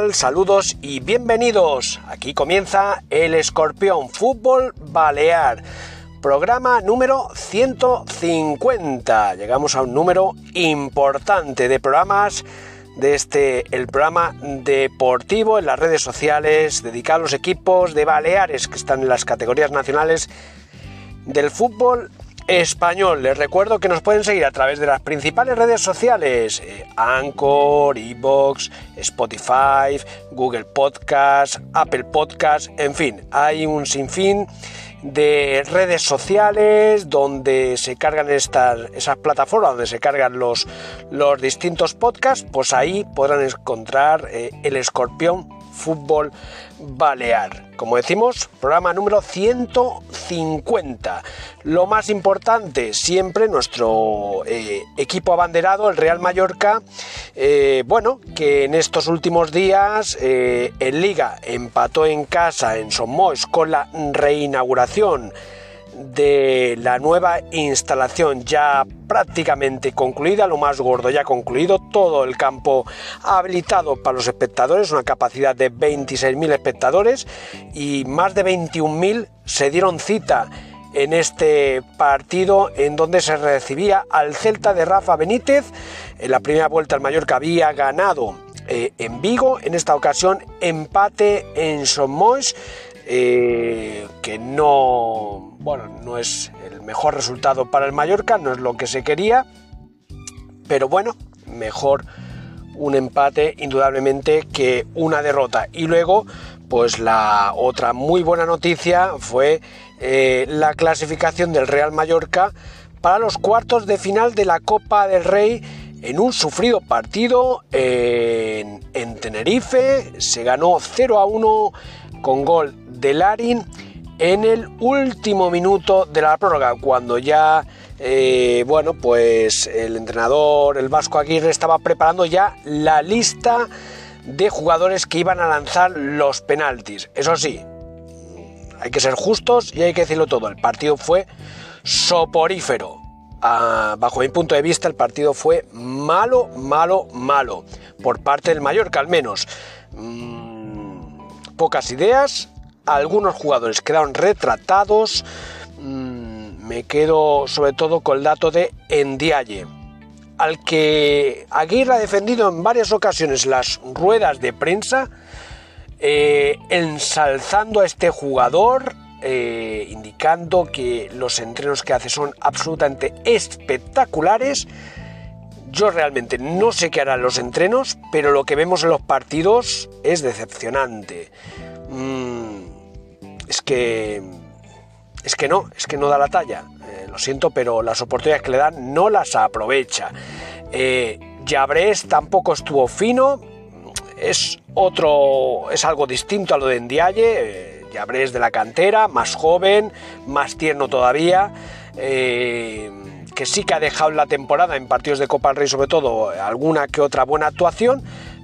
Saludos y bienvenidos. Aquí comienza el Escorpión Fútbol Balear. Programa número 150. Llegamos a un número importante de programas de este el programa deportivo en las redes sociales dedicado a los equipos de Baleares que están en las categorías nacionales del fútbol español. Les recuerdo que nos pueden seguir a través de las principales redes sociales, eh, Anchor, Evox, Spotify, Google Podcast, Apple Podcast, en fin, hay un sinfín de redes sociales donde se cargan estas, esas plataformas, donde se cargan los, los distintos podcasts, pues ahí podrán encontrar eh, el escorpión fútbol balear. Como decimos, programa número 150. Lo más importante, siempre nuestro eh, equipo abanderado, el Real Mallorca, eh, bueno, que en estos últimos días eh, en Liga empató en casa en Somos con la reinauguración de la nueva instalación ya prácticamente concluida, lo más gordo ya concluido, todo el campo habilitado para los espectadores, una capacidad de 26.000 espectadores y más de 21.000 se dieron cita en este partido en donde se recibía al Celta de Rafa Benítez. En la primera vuelta el Mallorca había ganado eh, en Vigo, en esta ocasión empate en Somois eh, que no, bueno, no es el mejor resultado para el Mallorca, no es lo que se quería, pero bueno, mejor un empate indudablemente que una derrota. Y luego, pues la otra muy buena noticia fue eh, la clasificación del Real Mallorca para los cuartos de final de la Copa del Rey en un sufrido partido en, en Tenerife. Se ganó 0 a 1 con gol de Larin en el último minuto de la prórroga, cuando ya, eh, bueno, pues el entrenador, el Vasco Aguirre, estaba preparando ya la lista de jugadores que iban a lanzar los penaltis. Eso sí, hay que ser justos y hay que decirlo todo. El partido fue soporífero. Ah, bajo mi punto de vista, el partido fue malo, malo, malo. Por parte del Mallorca, al menos. Mm, pocas ideas, algunos jugadores quedaron retratados. Mm, me quedo sobre todo con el dato de Endiaye, al que Aguirre ha defendido en varias ocasiones las ruedas de prensa, eh, ensalzando a este jugador, eh, indicando que los entrenos que hace son absolutamente espectaculares. Yo realmente no sé qué harán los entrenos, pero lo que vemos en los partidos es decepcionante. Mm, es que es que no, es que no da la talla. Eh, lo siento, pero las oportunidades que le dan no las aprovecha. Eh, tampoco estuvo fino. Es otro, es algo distinto a lo de Ndiaye. Eh, de la cantera, más joven, más tierno todavía. Eh, que sí que ha dejado en la temporada en partidos de Copa del Rey sobre todo alguna que otra buena actuación,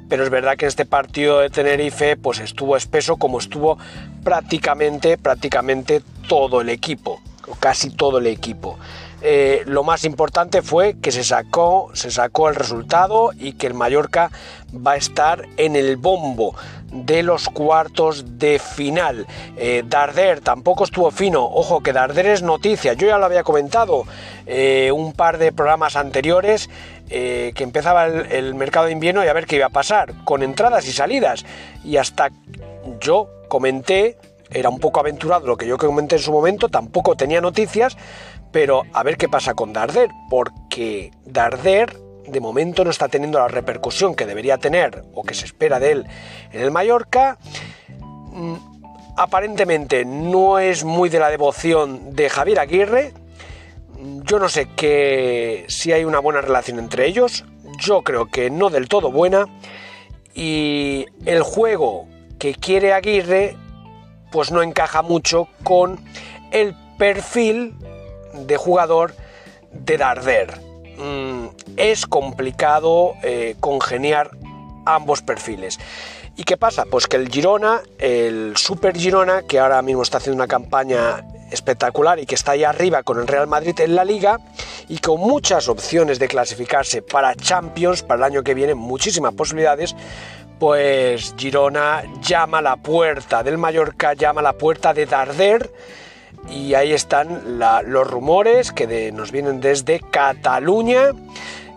pero es verdad que este partido de Tenerife pues estuvo espeso como estuvo prácticamente, prácticamente todo el equipo, casi todo el equipo. Eh, lo más importante fue que se sacó, se sacó el resultado y que el Mallorca va a estar en el bombo de los cuartos de final. Eh, Darder tampoco estuvo fino. Ojo que Darder es noticia. Yo ya lo había comentado eh, un par de programas anteriores que empezaba el, el, mercado de invierno y a ver qué iba a pasar con entradas y salidas. Y hasta yo comenté era un poco aventurado lo que yo comenté en su momento, tampoco tenía noticias, pero a ver qué pasa con Darder, porque Darder de momento no está teniendo la repercusión que debería tener o que se espera de él en el Mallorca. Mm, aparentemente no es muy de la devoción de Javier Aguirre. Yo no sé que si hay una buena relación entre ellos. Yo creo que no del todo buena. Y el juego que quiere Aguirre pues no encaja mucho con el perfil de jugador de Darder. Mm, es complicado eh, congeniar ambos perfiles. ¿Y qué pasa? Pues que el Girona, el Super Girona, que ahora mismo está haciendo una campaña espectacular y que está ahí arriba con el Real Madrid en la liga y con muchas opciones de clasificarse para Champions para el año que viene, muchísimas posibilidades, pues Girona llama a la puerta del Mallorca, llama a la puerta de Darder y ahí están los rumores que nos vienen desde Cataluña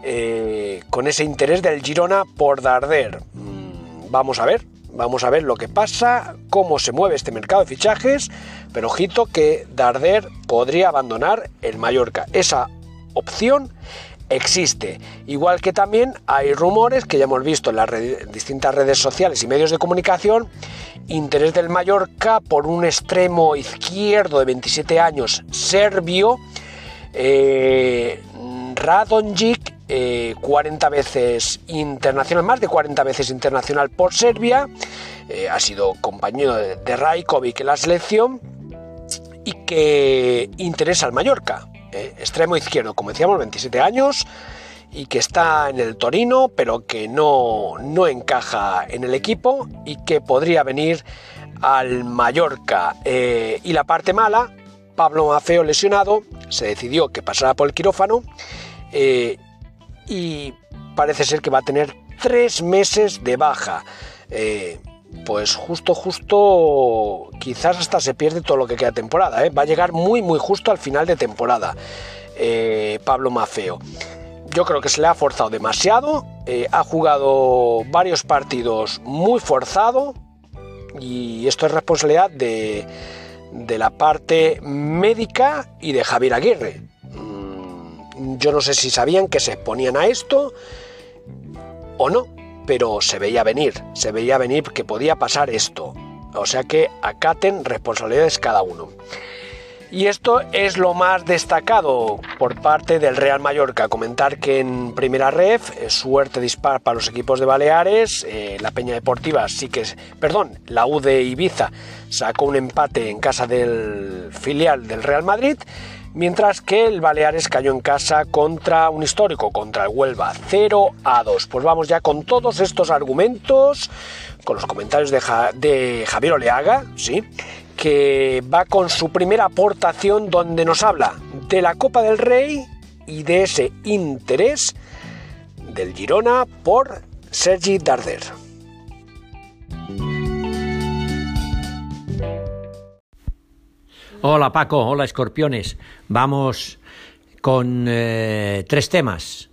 eh, con ese interés del Girona por Darder. Mm, vamos a ver, vamos a ver lo que pasa, cómo se mueve este mercado de fichajes, pero ojito que Darder podría abandonar el Mallorca. Esa opción existe. Igual que también hay rumores que ya hemos visto en las distintas redes sociales y medios de comunicación, interés del Mallorca por un extremo izquierdo de 27 años serbio, eh, Radonjic, 40 eh, veces internacional, más de 40 veces internacional por Serbia, eh, ha sido compañero de, de Rajkovic en la selección y que interesa al Mallorca. Eh, extremo izquierdo, como decíamos, 27 años y que está en el Torino, pero que no, no encaja en el equipo y que podría venir al Mallorca. Eh, y la parte mala, Pablo Mafeo lesionado, se decidió que pasara por el quirófano eh, y parece ser que va a tener tres meses de baja pues justo, justo, quizás hasta se pierde todo lo que queda temporada. ¿eh? Va a llegar muy, muy justo al final de temporada eh, Pablo Mafeo. Yo creo que se le ha forzado demasiado, eh, ha jugado varios partidos muy forzado y esto es responsabilidad de, de la parte médica y de Javier Aguirre. Mm, yo no sé si sabían que se exponían a esto o no, pero se veía venir, se veía venir que podía pasar esto. O sea que acaten responsabilidades cada uno. Y esto es lo más destacado por parte del Real Mallorca. Comentar que en primera ref, eh, suerte dispar para los equipos de Baleares. Eh, la Peña Deportiva sí que es. Perdón, la U de Ibiza sacó un empate en casa del filial del Real Madrid mientras que el Baleares cayó en casa contra un histórico, contra el Huelva, 0 a 2. Pues vamos ya con todos estos argumentos, con los comentarios de, Javier Oleaga, ¿sí? que va con su primera aportación donde nos habla de la Copa del Rey y de ese interés del Girona por Sergi Darder. Hola Paco, hola escorpiones. Vamos con eh, tres temas.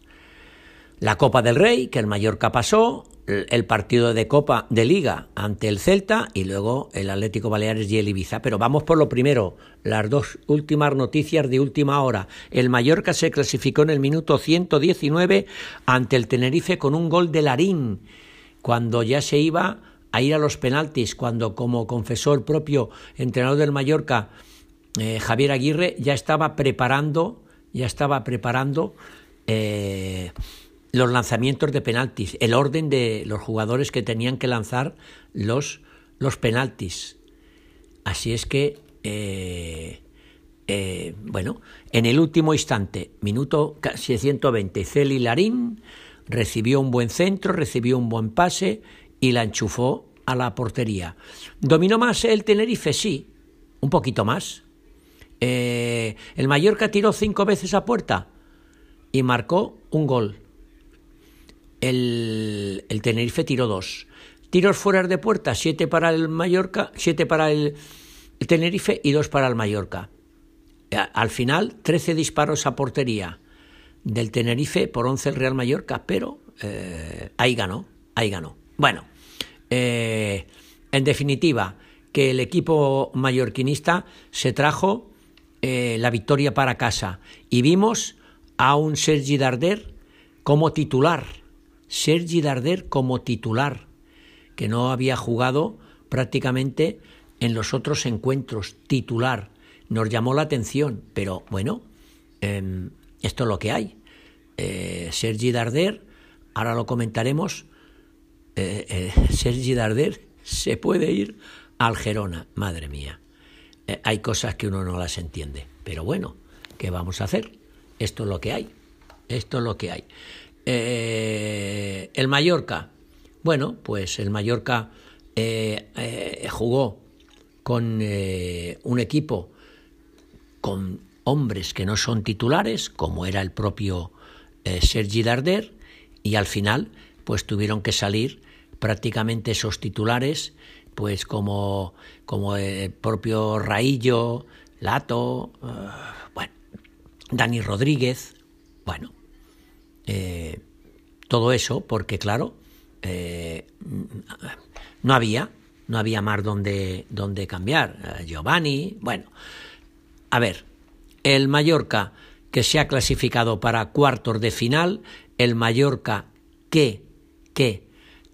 La Copa del Rey, que el Mallorca pasó, el partido de Copa de Liga ante el Celta y luego el Atlético Baleares y el Ibiza. Pero vamos por lo primero, las dos últimas noticias de última hora. El Mallorca se clasificó en el minuto 119 ante el Tenerife con un gol de Larín, cuando ya se iba a ir a los penaltis, cuando como confesó el propio entrenador del Mallorca, eh, Javier Aguirre ya estaba preparando, ya estaba preparando eh, los lanzamientos de penaltis, el orden de los jugadores que tenían que lanzar los, los penaltis. Así es que, eh, bueno, en el último instante, minuto 120, Celi Larín recibió un buen centro, recibió un buen pase y la enchufó a la portería. ¿Dominó más el Tenerife? Sí, un poquito más, eh, el Mallorca tiró cinco veces a puerta y marcó un gol. El, Tenerife tiró dos. Tiros fuera de puerta, siete para el Mallorca, siete para el, Tenerife y dos para el Mallorca. Al final, trece disparos a portería del Tenerife por once el Real Mallorca, pero eh, ahí ganó, ahí ganó. Bueno, eh, en definitiva, que el equipo mallorquinista se trajo eh, la victoria para casa y vimos a un Sergi Darder como titular. Sergi Darder como titular, que no había jugado prácticamente en los otros encuentros, titular. Nos llamó la atención, pero bueno, em, esto es lo que hay. Eh, Sergi Darder, ahora lo comentaremos, eh, Sergi Darder se puede ir al Gerona, madre mía. Hay cosas que uno no las entiende, pero bueno, ¿qué vamos a hacer? Esto es lo que hay, esto es lo que hay. el Mallorca, bueno, pues el Mallorca jugó con un equipo con hombres que no son titulares, como era el propio eh, Sergi Darder, y al final pues tuvieron que salir prácticamente esos titulares, pues como, como el propio Raillo, Lato, eh, bueno, Dani Rodríguez, bueno, eh, todo eso, porque claro, no había, no había más donde, donde cambiar. Giovanni, bueno, a ver, el Mallorca que se ha clasificado para cuartos de final, el Mallorca que, que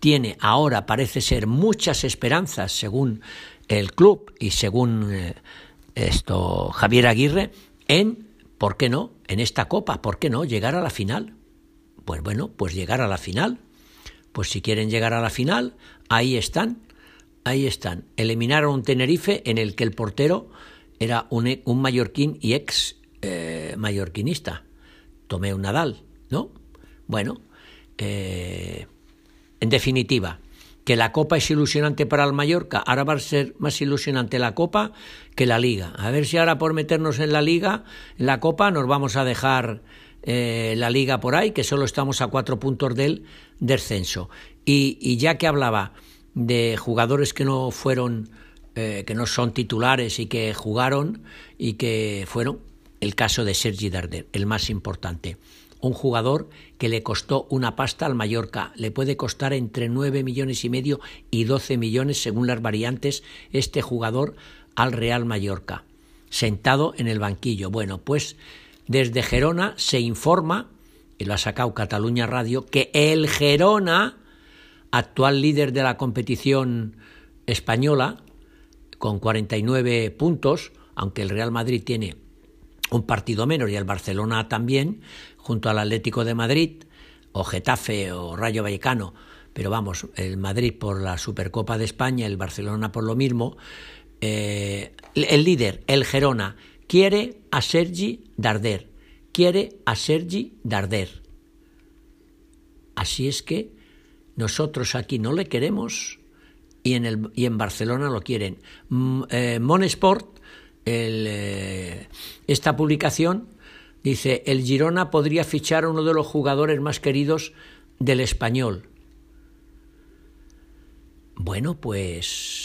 tiene ahora parece ser muchas esperanzas según el club y según eh, esto Javier Aguirre en, ¿por qué no? En esta copa, ¿por qué no? Llegar a la final. Pues bueno, pues llegar a la final. Pues si quieren llegar a la final, ahí están, ahí están. Eliminaron un Tenerife en el que el portero era un, un mallorquín y ex eh, mallorquinista, Tomé un Nadal, ¿no? Bueno, eh, en definitiva, que la Copa es ilusionante para el Mallorca, ahora va a ser más ilusionante la Copa que la Liga. A ver si ahora por meternos en la Liga, en la Copa, nos vamos a dejar eh, la Liga por ahí, que solo estamos a cuatro puntos del descenso. Y, ya que hablaba de jugadores que no fueron eh, que no son titulares y que jugaron y que fueron el caso de Sergi Darder, el más importante. Un jugador que le costó una pasta al Mallorca. Le puede costar entre 9 millones y medio y 12 millones, según las variantes, este jugador al Real Mallorca. Sentado en el banquillo. Bueno, pues desde Gerona se informa, y lo ha sacado Cataluña Radio, que el Gerona, actual líder de la competición española, con 49 puntos, aunque el Real Madrid tiene un partido menos y el Barcelona también, junto al Atlético de Madrid, o Getafe o Rayo Vallecano, pero vamos, el Madrid por la Supercopa de España, el Barcelona por lo mismo, eh, el líder, el Gerona, quiere a Sergi Darder, quiere a Sergi Darder. Así es que nosotros aquí no le queremos y en, el, y en Barcelona lo quieren. Mm, eh, Monesport, eh, esta publicación, dice, el Girona podría fichar a uno de los jugadores más queridos del español. Bueno, pues,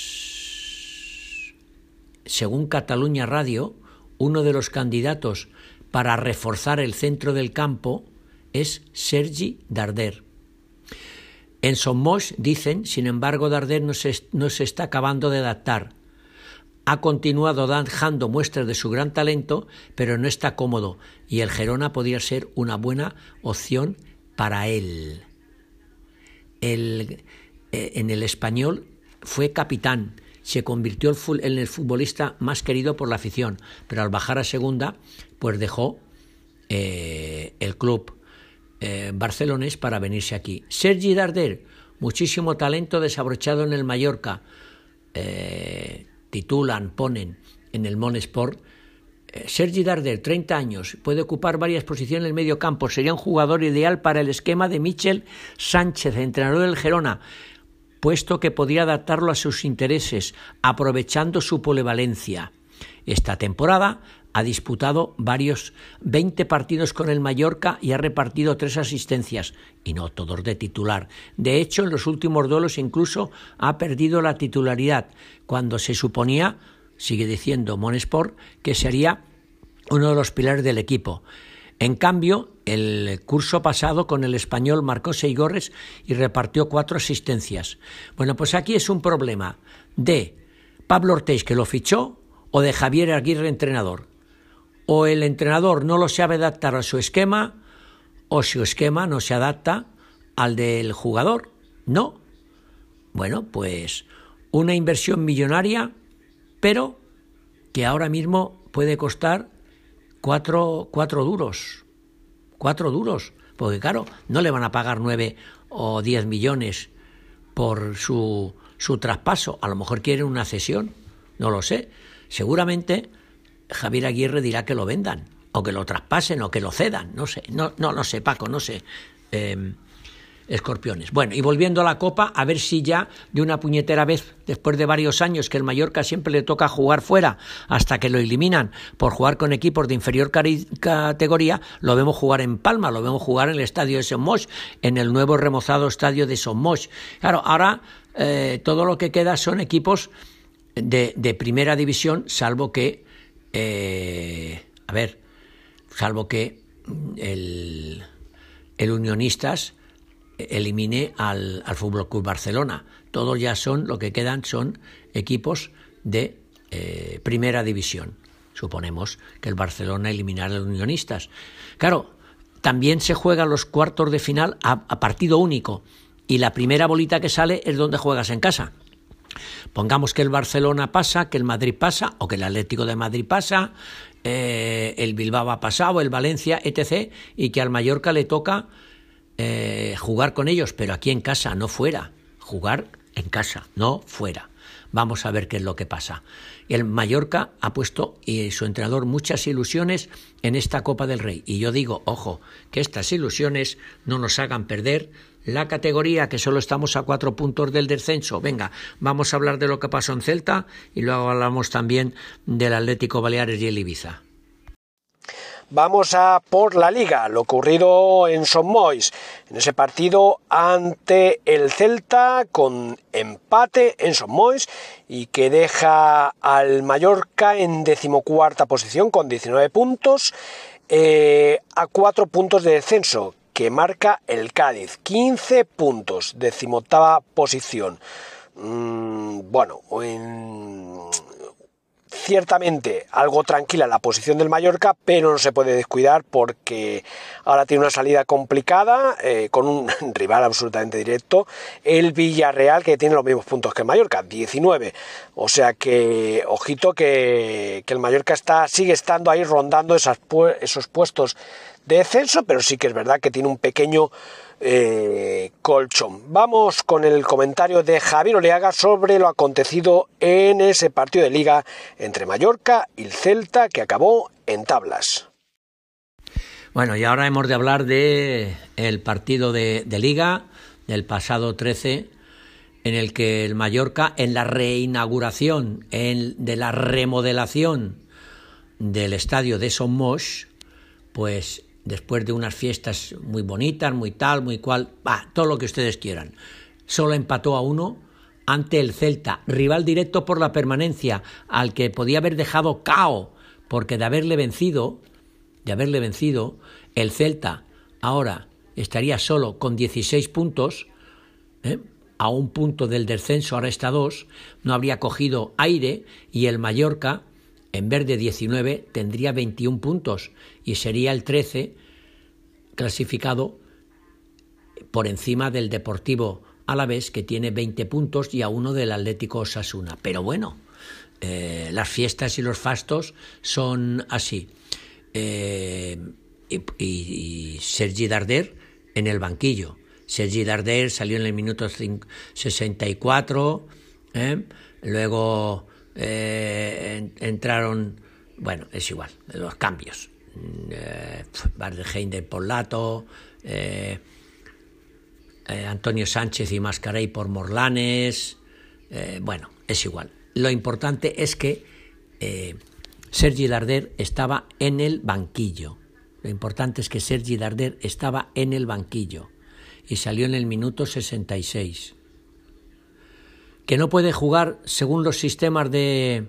según Cataluña Radio, uno de los candidatos para reforzar el centro del campo es Sergi Darder. En Somos dicen, sin embargo, Darder no se, no se está acabando de adaptar. Ha continuado dejando muestras de su gran talento, pero no está cómodo y el Gerona podría ser una buena opción para él. El, eh, en el español fue capitán, se convirtió en el futbolista más querido por la afición, pero al bajar a segunda, pues dejó eh, el club eh, barcelonés para venirse aquí. Sergi Darder, muchísimo talento desabrochado en el Mallorca. Eh, titulan, ponen en el Mon Sport. Eh, Sergi Darder, 30 años, puede ocupar varias posiciones en el medio campo. Sería un jugador ideal para el esquema de Michel Sánchez, entrenador del Gerona, puesto que podría adaptarlo a sus intereses, aprovechando su polivalencia. Esta temporada ha disputado varios 20 partidos con el Mallorca y ha repartido tres asistencias, y no todos de titular. De hecho, en los últimos duelos incluso ha perdido la titularidad, cuando se suponía, sigue diciendo Monesport, que sería uno de los pilares del equipo. En cambio, el curso pasado con el español marcó seis goles y repartió cuatro asistencias. Bueno, pues aquí es un problema de Pablo Ortiz que lo fichó o de Javier Aguirre entrenador. O el entrenador no lo sabe adaptar a su esquema o su esquema no se adapta al del jugador. No. Bueno, pues una inversión millonaria, pero que ahora mismo puede costar cuatro, cuatro duros. Cuatro duros. Porque claro, no le van a pagar nueve o diez millones por su, su traspaso. A lo mejor quieren una cesión. No lo sé. Seguramente Javier Aguirre dirá que lo vendan, o que lo traspasen, o que lo cedan. No sé. No, no, sé, Paco, no sé. Eh, escorpiones. Bueno, y volviendo a la Copa, a ver si ya de una puñetera vez, después de varios años que el Mallorca siempre le toca jugar fuera hasta que lo eliminan por jugar con equipos de inferior categoría, lo vemos jugar en Palma, lo vemos jugar en el estadio de Somos, en el nuevo remozado estadio de Somos. Claro, ahora eh, todo lo que queda son equipos de primera división, salvo que, eh, a ver, salvo que el, el Unionistas elimine al, al Fútbol Club Barcelona. Todos ya son, lo que quedan son equipos de eh, primera división. Suponemos que el Barcelona eliminará a los unionistas. Claro, también se juegan los cuartos de final a, a, partido único y la primera bolita que sale es donde juegas en casa. Pongamos que el Barcelona pasa, que el Madrid pasa o que el Atlético de Madrid pasa, eh, el Bilbao ha pasado, el Valencia, etc. y que al Mallorca le toca eh, jugar con ellos, pero aquí en casa, no fuera. Jugar en casa, no fuera. Vamos a ver qué es lo que pasa. El Mallorca ha puesto y su entrenador muchas ilusiones en esta Copa del Rey. Y yo digo, ojo, que estas ilusiones no nos hagan perder la categoría, que solo estamos a cuatro puntos del descenso. Venga, vamos a hablar de lo que pasó en Celta y luego hablamos también del Atlético Baleares y el Ibiza. Vamos a por la liga, lo ocurrido en Sommois, en ese partido ante el Celta con empate en Sommois y que deja al Mallorca en decimocuarta posición con 19 puntos eh, a cuatro puntos de descenso que marca el Cádiz, 15 puntos, decimoctava posición. Mm, bueno, en ciertamente algo tranquila la posición del Mallorca, pero no se puede descuidar porque ahora tiene una salida complicada eh, con un rival absolutamente directo, el Villarreal, que tiene los mismos puntos que el Mallorca, 19. O sea que, ojito que, que el Mallorca está, sigue estando ahí rondando esos puestos de descenso, pero sí que es verdad que tiene un pequeño eh, colchón. Vamos con el comentario de Javier Oleaga sobre lo acontecido en ese partido de liga entre Mallorca y el Celta que acabó en tablas. Bueno, y ahora hemos de hablar de el partido de, liga del pasado 13 en el que el Mallorca en la reinauguración de la remodelación del estadio de Somos pues después de unas fiestas muy bonitas, muy tal, muy cual, todo lo que ustedes quieran. Solo empató a uno ante el Celta, rival directo por la permanencia, al que podía haber dejado cao, porque de haberle vencido, de haberle vencido, el Celta ahora estaría solo con 16 puntos, ¿eh? a un punto del descenso, ahora está dos, no habría cogido aire y el Mallorca en vez de 19 tendría 21 puntos y sería el 13 clasificado por encima del Deportivo Alavés que tiene 20 puntos y a uno del Atlético Osasuna. Pero bueno, eh, las fiestas y los fastos son así. Eh, y, Sergi Darder en el banquillo. Sergi Darder salió en el minuto 64, ¿eh? luego eh, entraron, bueno, es igual, los cambios. Eh, de Polato, eh, eh, Antonio Sánchez y Mascarey por Morlanes, bueno, es igual. Lo importante es que Sergi Darder estaba en el banquillo. Lo importante es que Sergi Darder estaba en el banquillo y salió en el minuto 66 que no puede jugar según los sistemas de,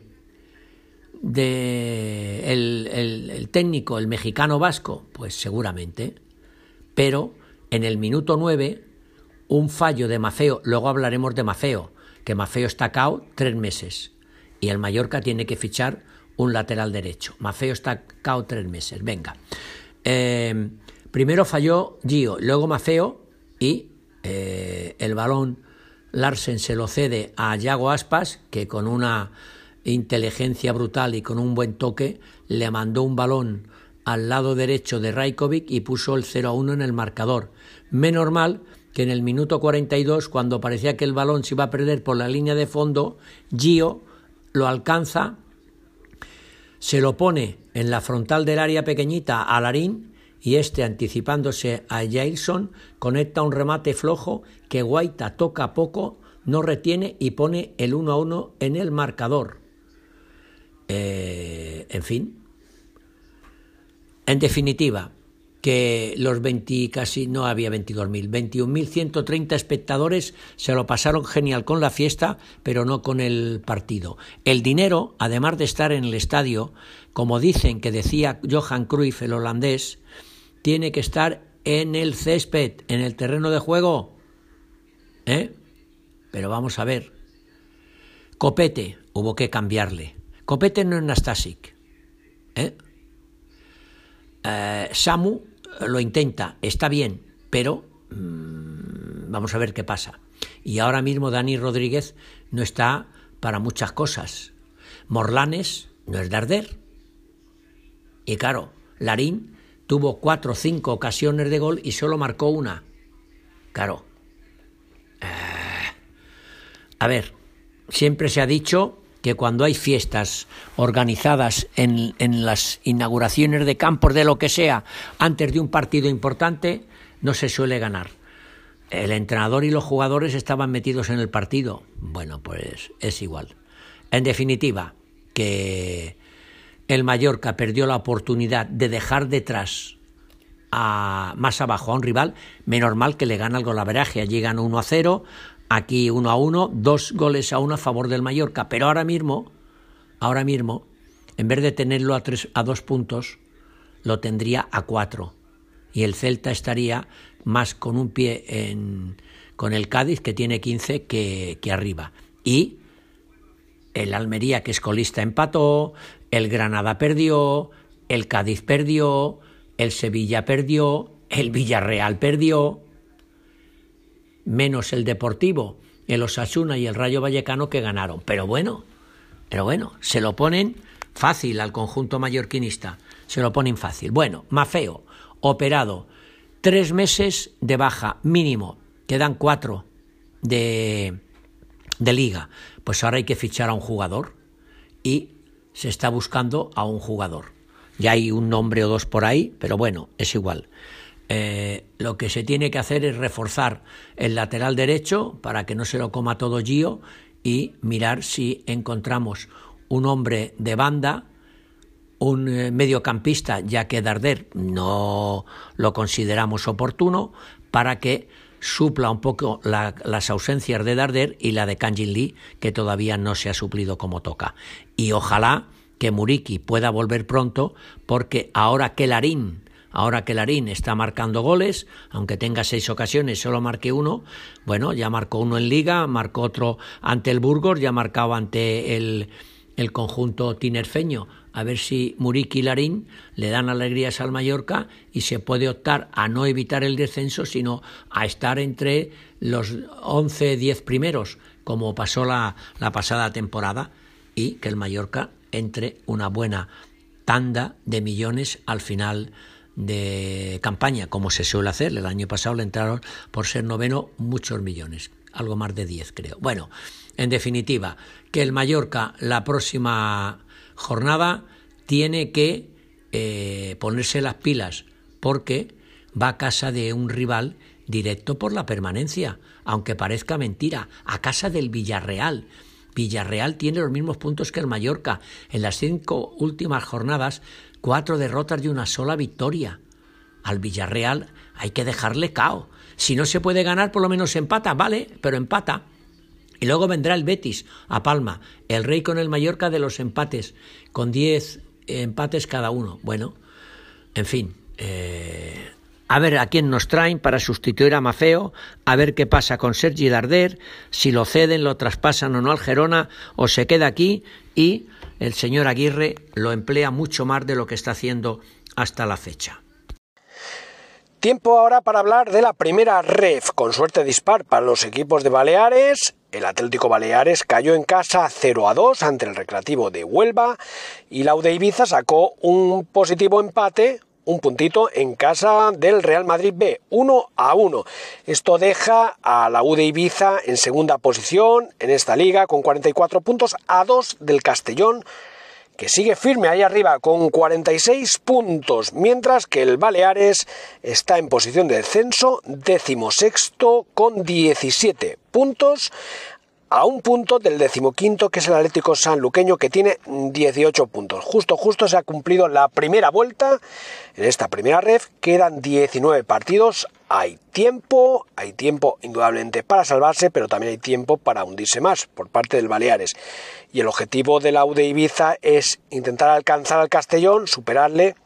el, el, técnico, el mexicano vasco, pues seguramente, pero en el minuto 9, un fallo de Mafeo, luego hablaremos de Mafeo, que Mafeo está cao tres meses, y el Mallorca tiene que fichar un lateral derecho. Mafeo está cao tres meses. Venga. Eh, primero falló Gio, luego Mafeo y eh, el balón Larsen se lo cede a Yago Aspas, que con una inteligencia brutal y con un buen toque le mandó un balón al lado derecho de Rajkovic y puso el 0 a 1 en el marcador. Menos mal que en el minuto 42, cuando parecía que el balón se iba a perder por la línea de fondo, Gio lo alcanza, se lo pone en la frontal del área pequeñita a Larín y este, anticipándose a Jailson, conecta un remate flojo que Guaita toca poco, no retiene y pone el 1 a 1 en el marcador. Eh, en fin. En definitiva, que los 20, casi no había 22.000, 21.130 espectadores se lo pasaron genial con la fiesta, pero no con el partido. El dinero, además de estar en el estadio, como dicen que decía Johan Cruyff, el holandés, tiene que estar en el césped, en el terreno de juego. ¿Eh? Pero vamos a ver. Copete, hubo que cambiarle. Copete no es Nastasic. ¿Eh? Eh, Samu lo intenta, está bien, pero mmm, vamos a ver qué pasa. Y ahora mismo Dani Rodríguez no está para muchas cosas. Morlanes no es Darder. Y claro, Larín tuvo cuatro o cinco ocasiones de gol y solo marcó una. Claro. Eh, a ver, siempre se ha dicho que cuando hay fiestas organizadas en, en, las inauguraciones de campos de lo que sea antes de un partido importante, no se suele ganar. El entrenador y los jugadores estaban metidos en el partido. Bueno, pues es igual. En definitiva, que el Mallorca perdió la oportunidad de dejar detrás a, más abajo a un rival, menos mal que le gana el golaveraje. Allí gana 1 a 0, aquí 1 a 1, dos goles a uno a favor del Mallorca. Pero ahora mismo, ahora mismo, en vez de tenerlo a, tres, a dos puntos, lo tendría a cuatro. Y el Celta estaría más con un pie en, con el Cádiz, que tiene 15, que, que arriba. Y el Almería, que es colista, empató, el Granada perdió, el Cádiz perdió, el Sevilla perdió, el Villarreal perdió, menos el Deportivo, el Osasuna y el Rayo Vallecano que ganaron. Pero bueno, pero bueno, se lo ponen fácil al conjunto mallorquinista, se lo ponen fácil. Bueno, Mafeo, operado, tres meses de baja mínimo, quedan cuatro de, de liga. Pues ahora hay que fichar a un jugador y se está buscando a un jugador. Ya hay un nombre o dos por ahí, pero bueno, es igual. Eh, lo que se tiene que hacer es reforzar el lateral derecho para que no se lo coma todo Gio y mirar si encontramos un hombre de banda, un eh, mediocampista, ya que Darder no lo consideramos oportuno, para que supla un poco la, las ausencias de Darder y la de Kanjin Lee, que todavía no se ha suplido como toca. Y ojalá que Muriki pueda volver pronto, porque ahora que Larín, ahora que Larín está marcando goles, aunque tenga seis ocasiones, solo marque uno, bueno, ya marcó uno en Liga, marcó otro ante el Burgos, ya marcado ante el, el conjunto tinerfeño. A ver si Muriki y Larín le dan alegrías al Mallorca y se puede optar a no evitar el descenso, sino a estar entre los 11, 10 primeros, como pasó la, la pasada temporada, y que el Mallorca entre una buena tanda de millones al final de campaña, como se suele hacer. El año pasado le entraron por ser noveno muchos millones, algo más de 10 creo. Bueno, en definitiva, que el Mallorca la próxima jornada tiene que eh, ponerse las pilas porque va a casa de un rival directo por la permanencia, aunque parezca mentira, a casa del Villarreal. Villarreal tiene los mismos puntos que el Mallorca. En las cinco últimas jornadas, cuatro derrotas y una sola victoria. Al Villarreal hay que dejarle cao. Si no se puede ganar, por lo menos empata, vale, pero empata. Y luego vendrá el Betis a Palma, el Rey con el Mallorca de los empates, con diez empates cada uno. Bueno, en fin, eh, a ver a quién nos traen para sustituir a Mafeo, a ver qué pasa con Sergi Darder, si lo ceden, lo traspasan o no al Gerona, o se queda aquí y el señor Aguirre lo emplea mucho más de lo que está haciendo hasta la fecha. Tiempo ahora para hablar de la primera ref, con suerte dispar para los equipos de Baleares. El Atlético Baleares cayó en casa 0 a 2 ante el Recreativo de Huelva y la UD Ibiza sacó un positivo empate, un puntito en casa del Real Madrid B, 1 a 1. Esto deja a la UD Ibiza en segunda posición en esta liga con 44 puntos a 2 del Castellón que sigue firme ahí arriba con 46 puntos, mientras que el Baleares está en posición de descenso, décimo sexto con 17 puntos, a un punto del decimoquinto que es el Atlético Sanluqueño que tiene 18 puntos. Justo, justo se ha cumplido la primera vuelta en esta primera ref, quedan 19 partidos, hay tiempo, hay tiempo indudablemente para salvarse, pero también hay tiempo para hundirse más por parte del Baleares. Y el objetivo de la UD Ibiza es intentar alcanzar al Castellón, superarle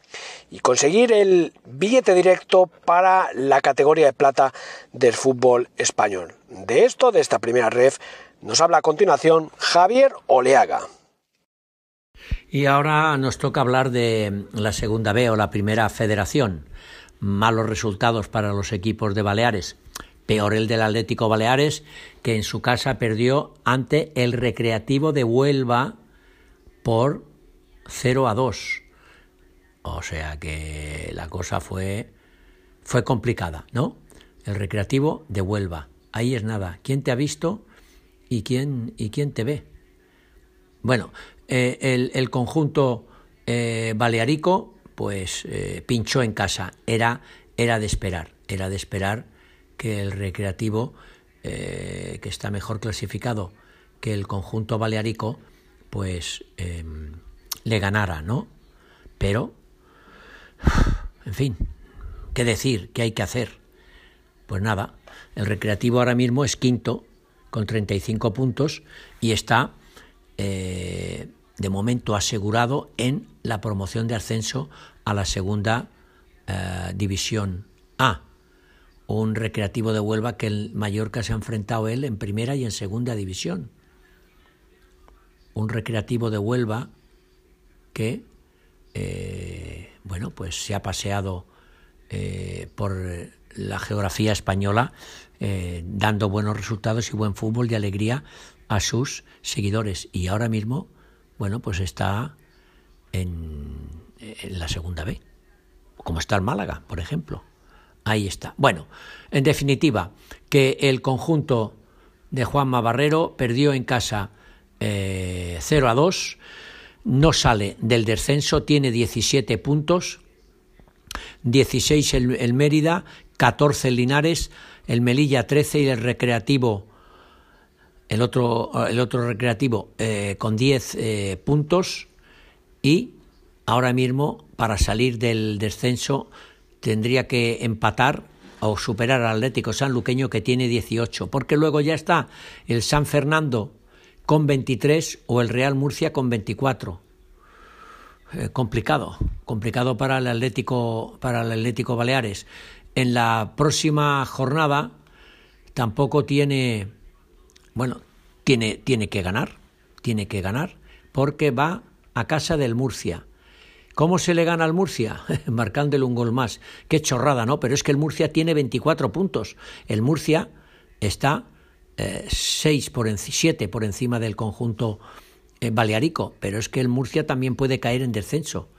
y conseguir el billete directo para la categoría de plata del fútbol español. De esto, de esta primera ref, nos habla a continuación Javier Oleaga. Y ahora nos toca hablar de la segunda B o la primera federación. Malos resultados para los equipos de Baleares. Peor el del Atlético Baleares, que en su casa perdió ante el Recreativo de Huelva por 0 a 2. O sea que la cosa fue, fue complicada, ¿no? El Recreativo de Huelva. Ahí es nada. ¿Quién te ha visto? Y quién, y quién te ve. Bueno, eh, el, conjunto eh, balearico pues eh, pinchó en casa, era, era de esperar, era de esperar que el recreativo, que está mejor clasificado que el conjunto balearico, pues em, le ganara, ¿no? Pero, en fin, ¿qué decir? ¿Qué hay que hacer? Pues nada, el recreativo ahora mismo es quinto con 35 puntos y está eh, de momento asegurado en la promoción de ascenso a la segunda eh, división A. Un recreativo de Huelva que el Mallorca se ha enfrentado él en primera y en segunda división. Un recreativo de Huelva que, eh, bueno, pues se ha paseado por la geografía española eh, dando buenos resultados y buen fútbol y alegría a sus seguidores. Y ahora mismo, bueno, pues está en, la segunda B, como está el Málaga, por ejemplo. Ahí está. Bueno, en definitiva, que el conjunto de Juanma Barrero perdió en casa 0 eh, a 2, no sale del descenso, tiene 17 puntos, 16 el Mérida, 14 el Linares, el Melilla 13 y el Recreativo, el otro, el otro Recreativo eh, con 10 eh, puntos y ahora mismo para salir del descenso tendría que empatar o superar al Atlético Sanluqueño que tiene 18, porque luego ya está el San Fernando con 23 o el Real Murcia con 24. Eh, complicado, complicado para el Atlético para el Atlético Baleares en la próxima jornada tampoco tiene, bueno, tiene, tiene que ganar, tiene que ganar, porque va a casa del Murcia. ¿Cómo se le gana al Murcia? Marcándole un gol más. Qué chorrada, ¿no? Pero es que el Murcia tiene 24 puntos. El Murcia está 6 eh, por 7 por encima del conjunto eh, balearico, pero es que el Murcia también puede caer en descenso.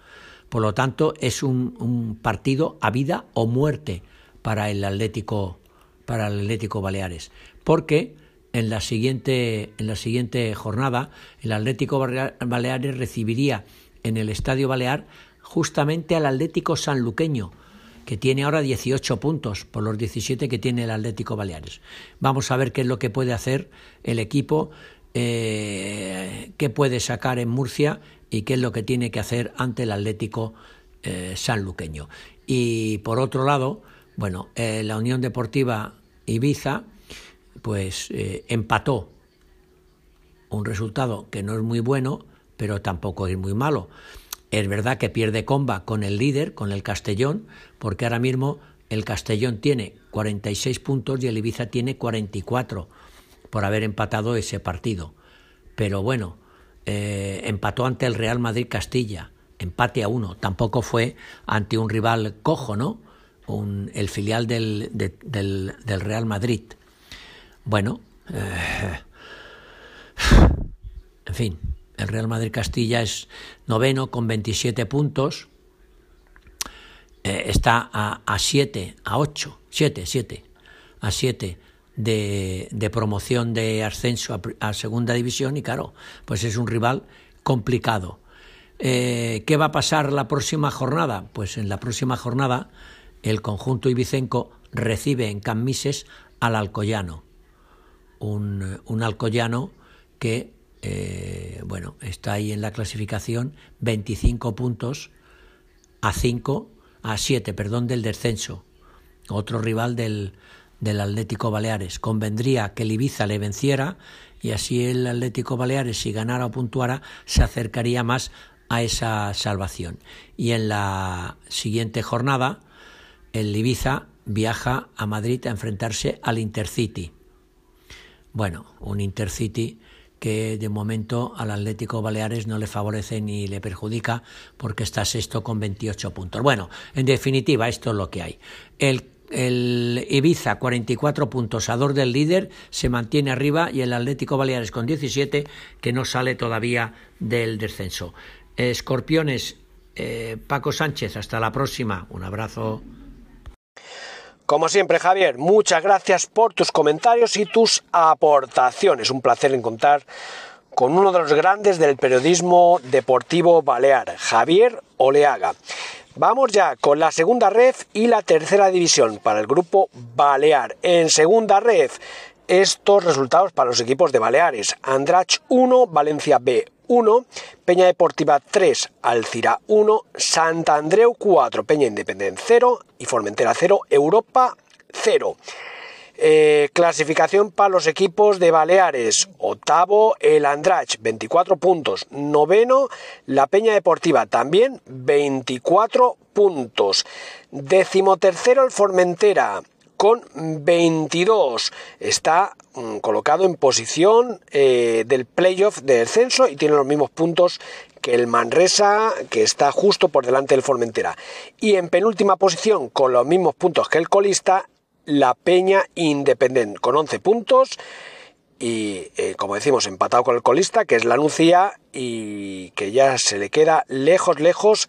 Por lo tanto, es un, partido a vida o muerte para el Atlético, para el Atlético Baleares, porque en la siguiente, en la siguiente jornada el Atlético Baleares recibiría en el Estadio Balear justamente al Atlético Sanluqueño, que tiene ahora 18 puntos por los 17 que tiene el Atlético Baleares. Vamos a ver qué es lo que puede hacer el equipo, eh, qué puede sacar en Murcia y qué es lo que tiene que hacer ante el Atlético eh, sanluqueño. Y por otro lado, bueno, eh, la Unión Deportiva Ibiza pues eh, empató un resultado que no es muy bueno, pero tampoco es muy malo. Es verdad que pierde comba con el líder, con el Castellón, porque ahora mismo el Castellón tiene 46 puntos y el Ibiza tiene 44 por haber empatado ese partido. Pero bueno, eh, empató ante el Real Madrid Castilla, empate a uno. Tampoco fue ante un rival cojo, ¿no? Un, el filial del, del, del, Real Madrid. Bueno, eh, en fin, el Real Madrid Castilla es noveno con 27 puntos. Eh, está a 7, a 8, 7, 7, a 7 de, de, promoción de ascenso a, a, segunda división y claro, pues es un rival complicado. Eh, ¿Qué va a pasar la próxima jornada? Pues en la próxima jornada el conjunto ibicenco recibe en Camises al Alcoyano, un, un Alcoyano que eh, bueno, está ahí en la clasificación 25 puntos a 5, a 7, perdón, del descenso. Otro rival del, del Atlético Baleares. Convendría que el Ibiza le venciera y así el Atlético Baleares, si ganara o puntuara, se acercaría más a esa salvación. Y en la siguiente jornada, el Ibiza viaja a Madrid a enfrentarse al Intercity. Bueno, un Intercity que de momento al Atlético Baleares no le favorece ni le perjudica porque está sexto con 28 puntos. Bueno, en definitiva, esto es lo que hay. El, el Ibiza, 44 puntos, ador del líder, se mantiene arriba y el Atlético Baleares con 17, que no sale todavía del descenso. Escorpiones, eh, Paco Sánchez, hasta la próxima. Un abrazo. Como siempre, Javier, muchas gracias por tus comentarios y tus aportaciones. Un placer encontrar con uno de los grandes del periodismo deportivo balear, Javier Oleaga. Vamos ya con la segunda ref y la tercera división para el grupo Balear. En segunda ref, estos resultados para los equipos de Baleares. Andrach 1, Valencia B 1, Peña Deportiva 3, Alcira 1, Santa Andreu 4, Peña Independent 0 y Formentera 0, Europa 0. Eh, clasificación para los equipos de Baleares. Octavo, el Andrach, 24 puntos. Noveno, la Peña Deportiva, también 24 puntos. Décimo tercero, el Formentera, con 22. Está mm, colocado en posición eh, del playoff de descenso y tiene los mismos puntos que el Manresa, que está justo por delante del Formentera. Y en penúltima posición, con los mismos puntos que el colista, la Peña Independent, con 11 puntos. Y eh, como decimos, empatado con el colista, que es la Nucía, y que ya se le queda lejos, lejos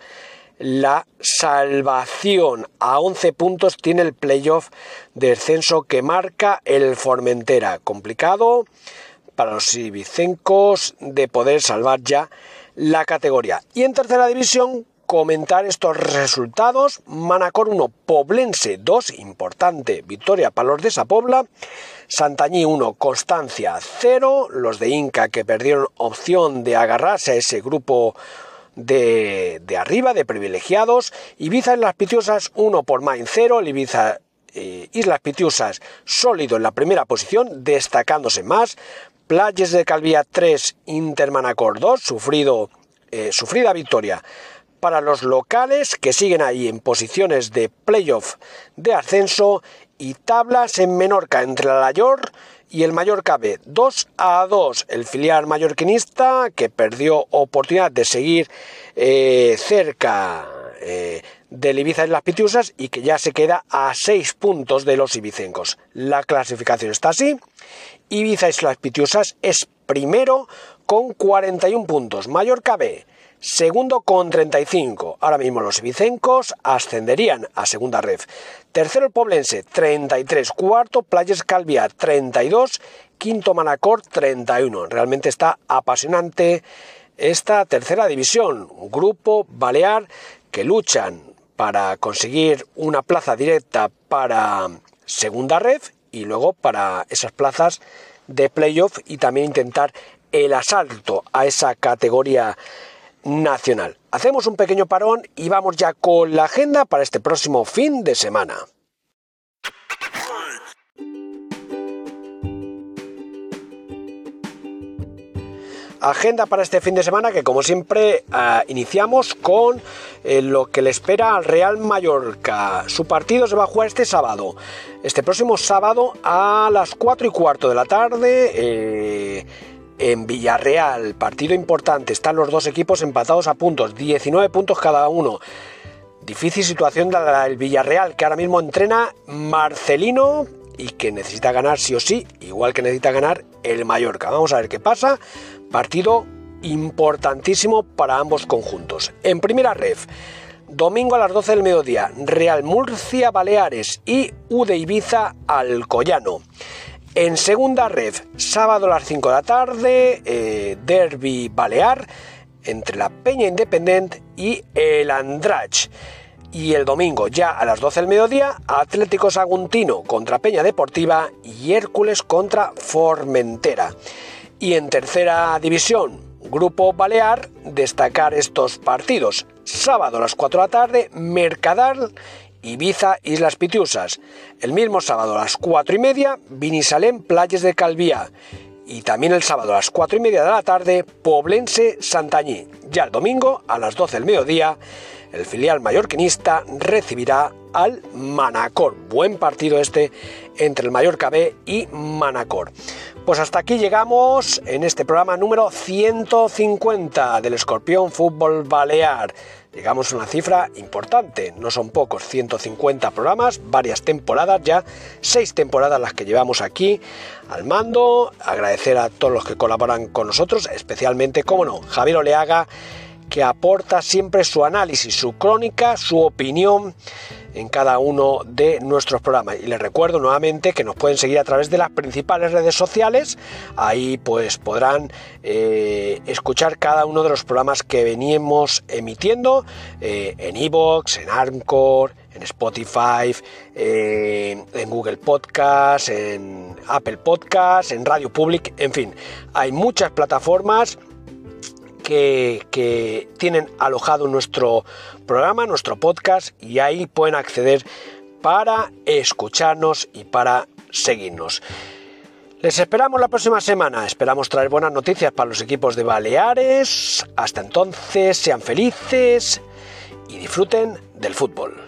la salvación. A 11 puntos tiene el playoff de descenso que marca el Formentera. Complicado para los ibicencos de poder salvar ya la categoría. Y en tercera división, comentar estos resultados. Manacor 1, Poblense 2, importante victoria para los de esa Pobla. Santañí 1, Constancia 0. Los de Inca que perdieron opción de agarrarse a ese grupo de, de arriba, de privilegiados. Ibiza en las Pitiusas 1 por Main 0, el Ibiza eh, Islas Pitiusas sólido en la primera posición, destacándose más. Playas de Calvía 3, Intermanacor 2, sufrido, eh, sufrida victoria para los locales que siguen ahí en posiciones de playoff de ascenso y tablas en Menorca entre la Layor y el Mallorca B 2 a 2. El filial mallorquinista que perdió oportunidad de seguir eh, cerca eh, del Ibiza en las Pitiusas y que ya se queda a 6 puntos de los ibicencos. La clasificación está así. Ibiza y las Pitiusas es primero con 41 puntos. Mallorca B Segundo con 35. Ahora mismo los ibicencos ascenderían a segunda ref. Tercero el Poblense, 33. Cuarto Playas Calvia, 32. Quinto Manacor, 31. Realmente está apasionante esta tercera división. Grupo balear que luchan para conseguir una plaza directa para segunda ref y luego para esas plazas de playoff y también intentar el asalto a esa categoría nacional. Hacemos un pequeño parón y vamos ya con la agenda para este próximo fin de semana. Agenda para este fin de semana que como siempre ah, iniciamos con eh, lo que le espera al Real Mallorca. Su partido se va a jugar este sábado, este próximo sábado a las 4 y cuarto de la tarde. Eh, en Villarreal, partido importante, están los dos equipos empatados a puntos, 19 puntos cada uno. Difícil situación del Villarreal, que ahora mismo entrena Marcelino y que necesita ganar sí o sí, igual que necesita ganar el Mallorca. Vamos a ver qué pasa. Partido importantísimo para ambos conjuntos. En primera ref, domingo a las 12 del mediodía, Real Murcia Baleares y UDE Ibiza Alcoyano. En segunda ref, sábado a las 5 de la tarde, eh, Derby Balear entre la Peña Independent y el Andrach. Y el domingo, ya a las 12 del mediodía, Atlético Saguntino contra Peña Deportiva y Hércules contra Formentera. Y en tercera división, Grupo Balear, destacar estos partidos. Sábado a las 4 de la tarde, Mercadal, Ibiza, Islas Pitiusas. El mismo sábado a las 4 y media, Vinisalén, Playas de Calvía. Y también el sábado a las 4 y media de la tarde, Poblense, Santañí. Ya el domingo, a las 12 del mediodía, el filial mallorquinista recibirá al Manacor. Buen partido este entre el Mallorca B y Manacor. Pues hasta aquí llegamos en este programa número 150 del Escorpión Fútbol Balear. Llegamos a una cifra importante, no son pocos, 150 programas, varias temporadas ya, seis temporadas las que llevamos aquí al mando. Agradecer a todos los que colaboran con nosotros, especialmente, como no, Javier Oleaga que aporta siempre su análisis, su crónica, su opinión en cada uno de nuestros programas. Y les recuerdo nuevamente que nos pueden seguir a través de las principales redes sociales. Ahí pues podrán eh, escuchar cada uno de los programas que veníamos emitiendo eh, en Evox, en Armcore, en Spotify, eh, en Google Podcast, en Apple Podcast, en Radio Public, en fin, hay muchas plataformas que, tienen alojado nuestro programa, nuestro podcast, y ahí pueden acceder para escucharnos y para seguirnos. Les esperamos la próxima semana. Esperamos traer buenas noticias para los equipos de Baleares. Hasta entonces, sean felices y disfruten del fútbol.